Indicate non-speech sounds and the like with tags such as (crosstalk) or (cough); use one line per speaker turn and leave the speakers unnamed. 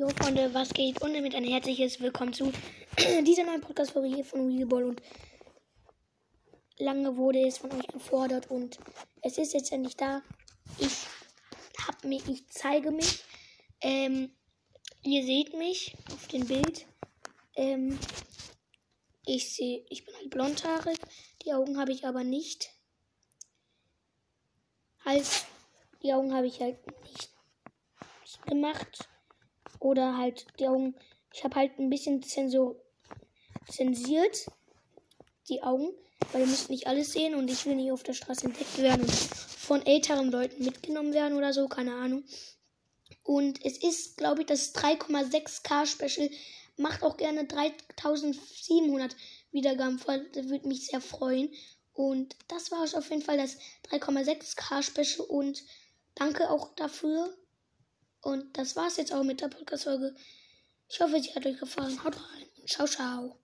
Jo Freunde, was geht? Und damit ein herzliches Willkommen zu (clears throat) dieser neuen Podcast-Folge hier von Wheelball. Und lange wurde es von euch gefordert und es ist jetzt endlich da. Ich hab mich, ich zeige mich. Ähm, ihr seht mich auf dem Bild. Ähm, ich sehe, ich bin halt blondhaarig. Die Augen habe ich aber nicht. Hals, die Augen habe ich halt nicht gemacht. Oder halt die Augen. Ich habe halt ein bisschen zensur, zensiert die Augen, weil ihr müsst nicht alles sehen und ich will nicht auf der Straße entdeckt werden und von älteren Leuten mitgenommen werden oder so, keine Ahnung. Und es ist, glaube ich, das 3,6K Special. Macht auch gerne 3700 Wiedergaben voll. Das würde mich sehr freuen. Und das war es auf jeden Fall, das 3,6K Special. Und danke auch dafür. Und das war's jetzt auch mit der Podcast-Folge. Ich hoffe, sie hat euch gefallen. Haut rein ciao, ciao.